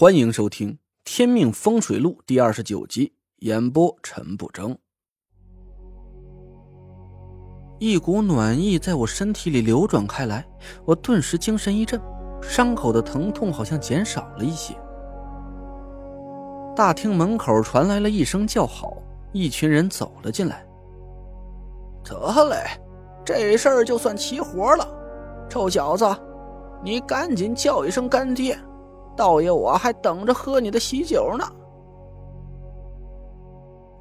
欢迎收听《天命风水录》第二十九集，演播陈不争。一股暖意在我身体里流转开来，我顿时精神一振，伤口的疼痛好像减少了一些。大厅门口传来了一声叫好，一群人走了进来。得嘞，这事儿就算齐活了。臭小子，你赶紧叫一声干爹！道爷，我还等着喝你的喜酒呢。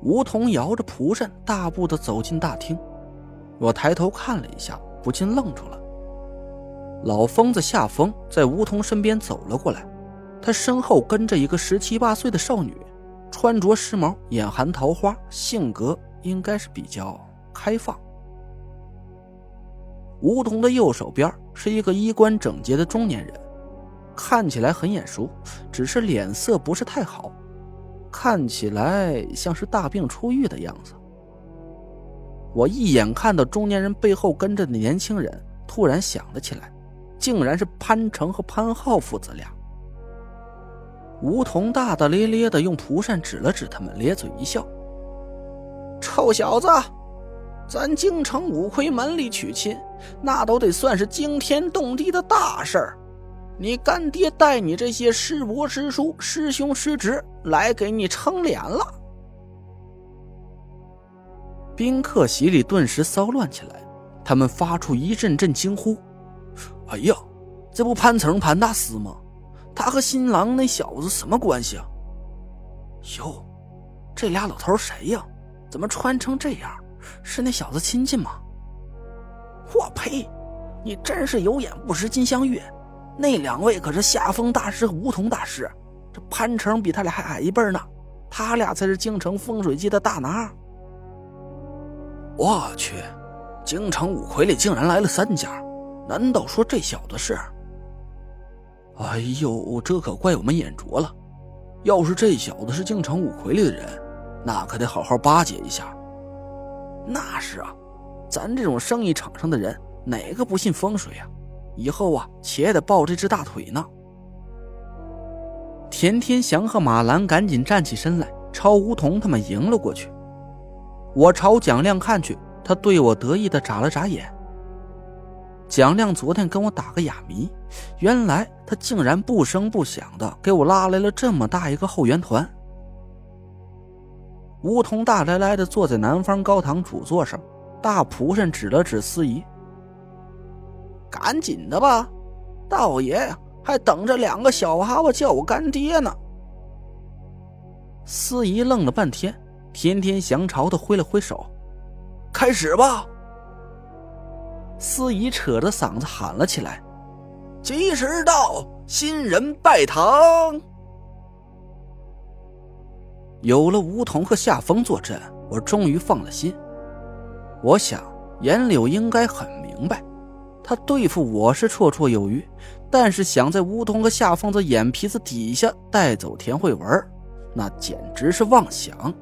梧桐摇着蒲扇，大步的走进大厅。我抬头看了一下，不禁愣住了。老疯子夏风在梧桐身边走了过来，他身后跟着一个十七八岁的少女，穿着时髦，眼含桃花，性格应该是比较开放。梧桐的右手边是一个衣冠整洁的中年人。看起来很眼熟，只是脸色不是太好，看起来像是大病初愈的样子。我一眼看到中年人背后跟着的年轻人，突然想了起来，竟然是潘成和潘浩父子俩。梧桐大大咧咧的用蒲扇指了指他们，咧嘴一笑：“臭小子，咱京城五魁门里娶亲，那都得算是惊天动地的大事儿。”你干爹带你这些师伯师叔、师兄师侄来给你撑脸了。宾客席里顿时骚乱起来，他们发出一阵阵惊呼：“哎呀，这不潘成潘大师吗？他和新郎那小子什么关系啊？哟，这俩老头谁呀？怎么穿成这样？是那小子亲戚吗？我呸！你真是有眼不识金镶玉。”那两位可是夏风大师和梧桐大师，这潘成比他俩还矮一辈呢，他俩才是京城风水界的大拿。我去，京城五魁里竟然来了三家，难道说这小子是？哎呦，这可怪我们眼拙了。要是这小子是京城五魁里的人，那可得好好巴结一下。那是啊，咱这种生意场上的人，哪个不信风水呀？以后啊，且得抱这只大腿呢。田天祥和马兰赶紧站起身来，朝梧桐他们迎了过去。我朝蒋亮看去，他对我得意的眨了眨眼。蒋亮昨天跟我打个哑谜，原来他竟然不声不响的给我拉来了这么大一个后援团。梧桐大咧咧的坐在南方高堂主座上，大蒲扇指了指司仪。赶紧的吧，道爷，还等着两个小娃娃叫我干爹呢。司仪愣了半天，天天祥朝他挥了挥手，开始吧。司仪扯着嗓子喊了起来：“吉时到，新人拜堂。”有了梧桐和夏风坐镇，我终于放了心。我想颜柳应该很明白。他对付我是绰绰有余，但是想在梧桐和夏疯子眼皮子底下带走田慧文，那简直是妄想。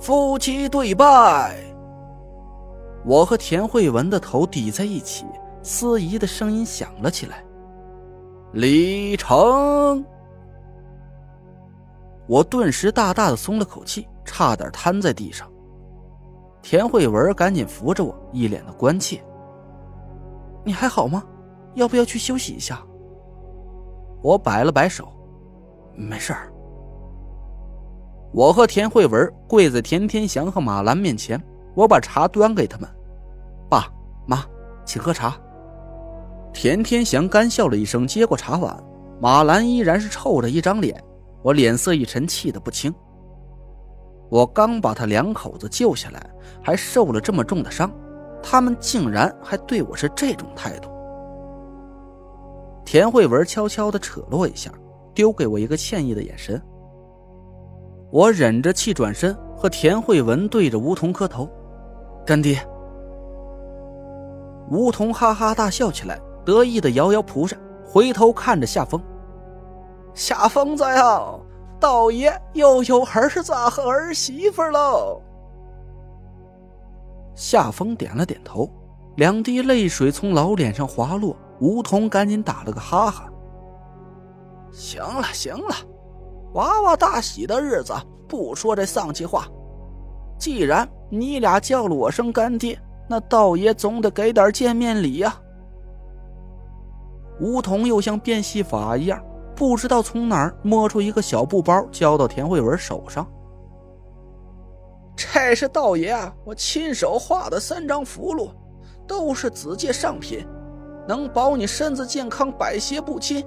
夫妻对拜，我和田慧文的头抵在一起，司仪的声音响了起来。李成，我顿时大大的松了口气，差点瘫在地上。田慧文赶紧扶着我，一脸的关切。你还好吗？要不要去休息一下？我摆了摆手，没事儿。我和田慧文跪在田天祥和马兰面前，我把茶端给他们。爸妈，请喝茶。田天祥干笑了一声，接过茶碗。马兰依然是臭着一张脸，我脸色一沉，气得不轻。我刚把他两口子救下来，还受了这么重的伤。他们竟然还对我是这种态度。田慧文悄悄的扯了我一下，丢给我一个歉意的眼神。我忍着气转身，和田慧文对着梧桐磕头：“干爹。”梧桐哈哈大笑起来，得意的摇摇蒲扇，回头看着夏风：“夏疯子呀，道爷又有儿子和儿媳妇喽。”夏风点了点头，两滴泪水从老脸上滑落。梧桐赶紧打了个哈哈：“行了行了，娃娃大喜的日子不说这丧气话。既然你俩叫了我声干爹，那道爷总得给点见面礼呀。梧桐又像变戏法一样，不知道从哪儿摸出一个小布包，交到田慧文手上。这是道爷啊，我亲手画的三张符箓，都是子界上品，能保你身子健康，百邪不侵。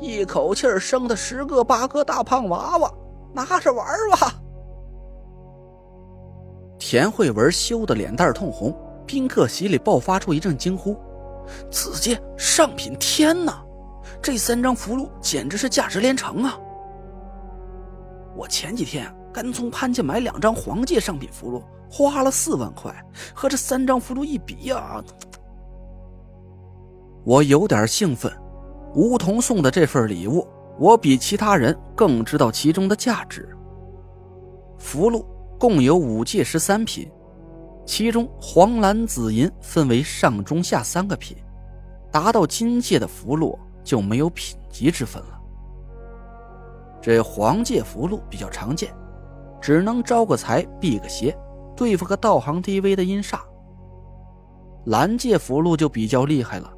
一口气生的十个八个大胖娃娃，拿着玩吧。田慧文羞得脸蛋通红，宾客席里爆发出一阵惊呼：“子界上品！天哪，这三张符箓简直是价值连城啊！我前几天刚从潘家买两张黄界上品符箓，花了四万块，和这三张符箓一比呀，我有点兴奋。梧桐送的这份礼物，我比其他人更知道其中的价值。符箓。”共有五界十三品，其中黄蓝紫银分为上中下三个品，达到金界的符箓就没有品级之分了。这黄界符箓比较常见，只能招个财避个邪，对付个道行低微的阴煞。蓝界符箓就比较厉害了，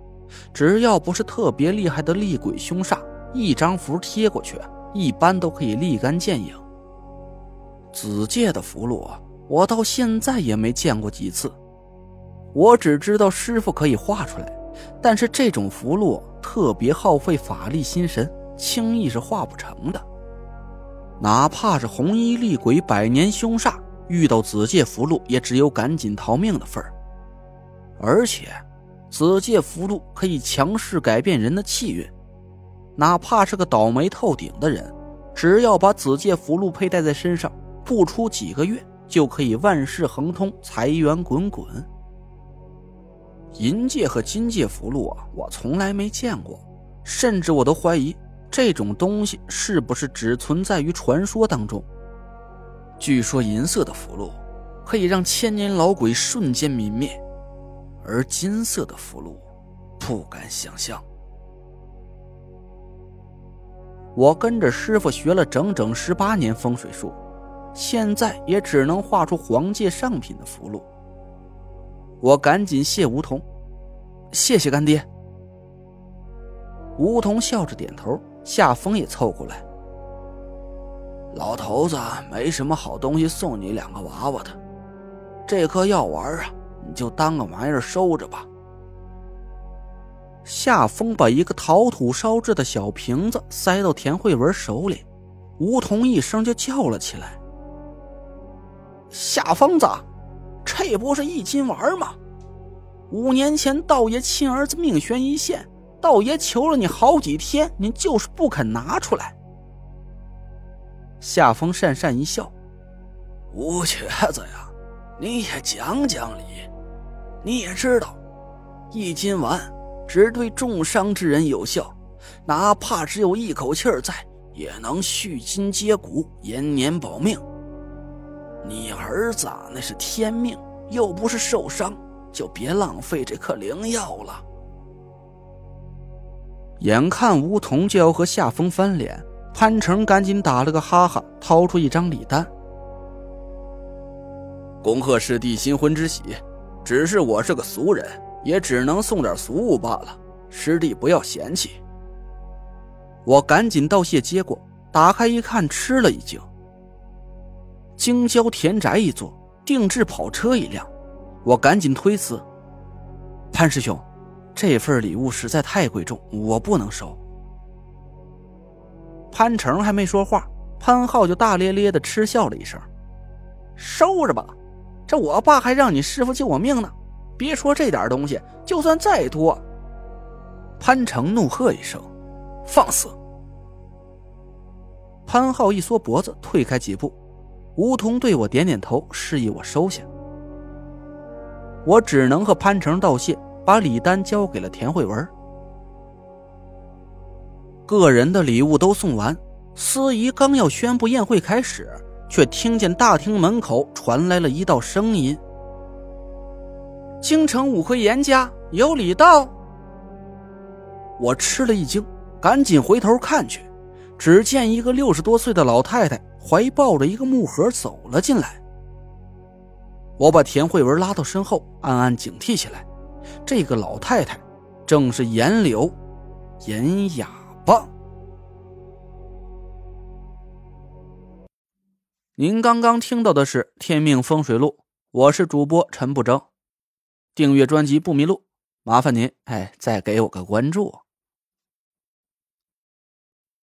只要不是特别厉害的厉鬼凶煞，一张符贴过去，一般都可以立竿见影。紫界的符箓，我到现在也没见过几次。我只知道师傅可以画出来，但是这种符箓特别耗费法力心神，轻易是画不成的。哪怕是红衣厉鬼、百年凶煞，遇到紫界符箓，也只有赶紧逃命的份儿。而且，紫界符箓可以强势改变人的气运，哪怕是个倒霉透顶的人，只要把紫界符箓佩戴在身上。不出几个月就可以万事亨通，财源滚滚。银界和金界符箓啊，我从来没见过，甚至我都怀疑这种东西是不是只存在于传说当中。据说银色的符箓可以让千年老鬼瞬间泯灭，而金色的符箓不敢想象。我跟着师傅学了整整十八年风水术。现在也只能画出黄界上品的符箓。我赶紧谢梧桐，谢谢干爹。梧桐笑着点头，夏风也凑过来。老头子没什么好东西送你两个娃娃的，这颗药丸啊，你就当个玩意儿收着吧。夏风把一个陶土烧制的小瓶子塞到田慧文手里，梧桐一声就叫了起来。夏疯子，这不是一金丸吗？五年前道爷亲儿子命悬一线，道爷求了你好几天，你就是不肯拿出来。夏风讪讪一笑：“吴瘸子呀，你也讲讲理。你也知道，一金丸只对重伤之人有效，哪怕只有一口气儿在，也能续筋接骨，延年保命。”你儿子那是天命，又不是受伤，就别浪费这颗灵药了。眼看梧桐就要和夏风翻脸，潘成赶紧打了个哈哈，掏出一张礼单：“恭贺师弟新婚之喜，只是我是个俗人，也只能送点俗物罢了，师弟不要嫌弃。”我赶紧道谢接过，打开一看，吃了一惊。京郊田宅一座，定制跑车一辆，我赶紧推辞。潘师兄，这份礼物实在太贵重，我不能收。潘成还没说话，潘浩就大咧咧的嗤笑了一声：“收着吧，这我爸还让你师傅救我命呢。别说这点东西，就算再多。”潘成怒喝一声：“放肆！”潘浩一缩脖子，退开几步。梧桐对我点点头，示意我收下。我只能和潘成道谢，把礼单交给了田慧文。个人的礼物都送完，司仪刚要宣布宴会开始，却听见大厅门口传来了一道声音：“京城五魁严家有礼到。”我吃了一惊，赶紧回头看去。只见一个六十多岁的老太太怀抱着一个木盒走了进来。我把田慧文拉到身后，暗暗警惕起来。这个老太太正是严柳，严哑巴。您刚刚听到的是《天命风水录》，我是主播陈不争。订阅专辑不迷路，麻烦您哎，再给我个关注。